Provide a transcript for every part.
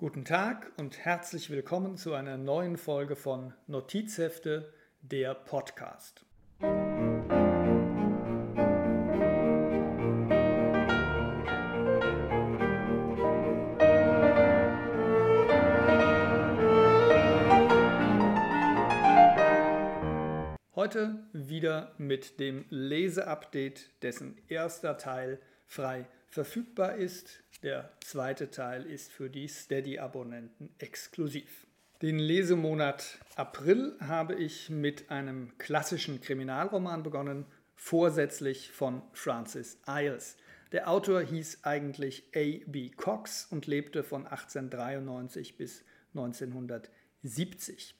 Guten Tag und herzlich willkommen zu einer neuen Folge von Notizhefte, der Podcast. Heute wieder mit dem Leseupdate, dessen erster Teil frei verfügbar ist. Der zweite Teil ist für die Steady-Abonnenten exklusiv. Den Lesemonat April habe ich mit einem klassischen Kriminalroman begonnen, vorsätzlich von Francis Iles. Der Autor hieß eigentlich A.B. Cox und lebte von 1893 bis 1970.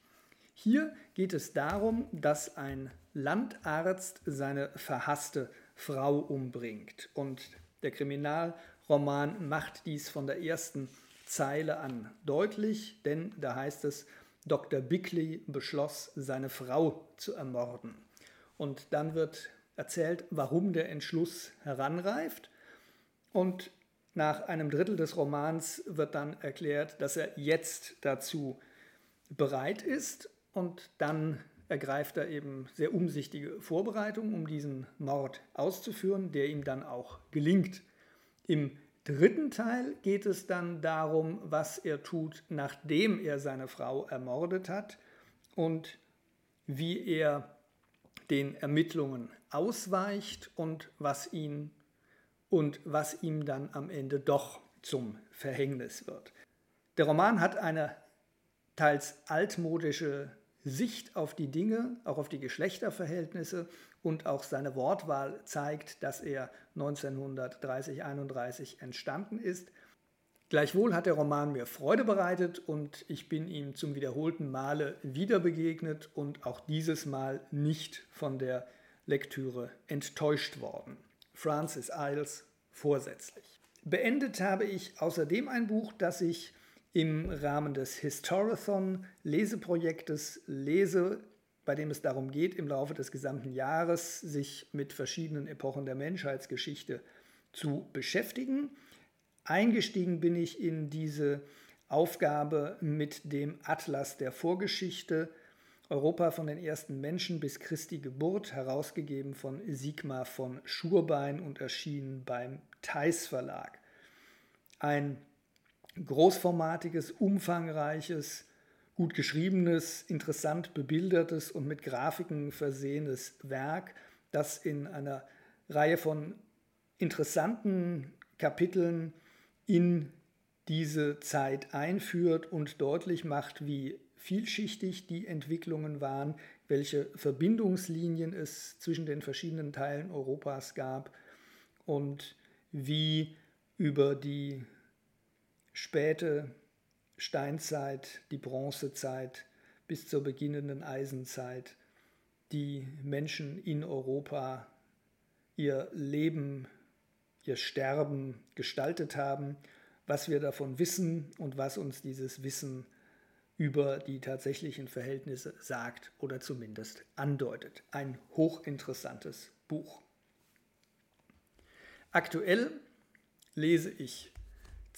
Hier geht es darum, dass ein Landarzt seine verhasste Frau umbringt und der Kriminalroman macht dies von der ersten Zeile an deutlich, denn da heißt es, Dr. Bickley beschloss, seine Frau zu ermorden. Und dann wird erzählt, warum der Entschluss heranreift. Und nach einem Drittel des Romans wird dann erklärt, dass er jetzt dazu bereit ist. Und dann ergreift er eben sehr umsichtige Vorbereitungen, um diesen Mord auszuführen, der ihm dann auch gelingt. Im dritten Teil geht es dann darum, was er tut, nachdem er seine Frau ermordet hat und wie er den Ermittlungen ausweicht und was ihn und was ihm dann am Ende doch zum Verhängnis wird. Der Roman hat eine teils altmodische Sicht auf die Dinge, auch auf die Geschlechterverhältnisse und auch seine Wortwahl zeigt, dass er 1930, 31 entstanden ist. Gleichwohl hat der Roman mir Freude bereitet und ich bin ihm zum wiederholten Male wieder begegnet und auch dieses Mal nicht von der Lektüre enttäuscht worden. Francis Iles vorsätzlich. Beendet habe ich außerdem ein Buch, das ich im Rahmen des Historathon Leseprojektes lese, bei dem es darum geht, im Laufe des gesamten Jahres sich mit verschiedenen Epochen der Menschheitsgeschichte zu beschäftigen. Eingestiegen bin ich in diese Aufgabe mit dem Atlas der Vorgeschichte Europa von den ersten Menschen bis Christi Geburt, herausgegeben von Sigmar von Schurbein und erschienen beim Theis Verlag. Ein großformatiges, umfangreiches, gut geschriebenes, interessant bebildertes und mit Grafiken versehenes Werk, das in einer Reihe von interessanten Kapiteln in diese Zeit einführt und deutlich macht, wie vielschichtig die Entwicklungen waren, welche Verbindungslinien es zwischen den verschiedenen Teilen Europas gab und wie über die späte Steinzeit, die Bronzezeit bis zur beginnenden Eisenzeit die Menschen in Europa ihr Leben, ihr Sterben gestaltet haben, was wir davon wissen und was uns dieses Wissen über die tatsächlichen Verhältnisse sagt oder zumindest andeutet. Ein hochinteressantes Buch. Aktuell lese ich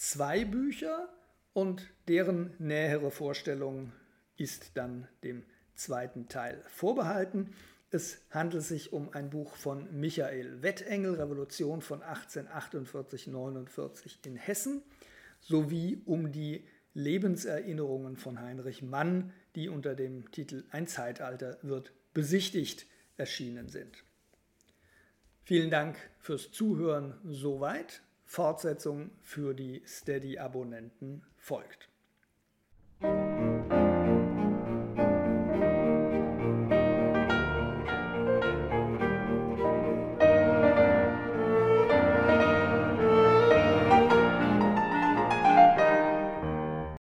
zwei Bücher und deren nähere Vorstellung ist dann dem zweiten Teil vorbehalten. Es handelt sich um ein Buch von Michael Wettengel, Revolution von 1848-49 in Hessen, sowie um die Lebenserinnerungen von Heinrich Mann, die unter dem Titel Ein Zeitalter wird besichtigt erschienen sind. Vielen Dank fürs Zuhören soweit. Fortsetzung für die Steady-Abonnenten folgt.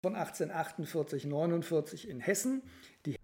Von 1848-49 in Hessen. Die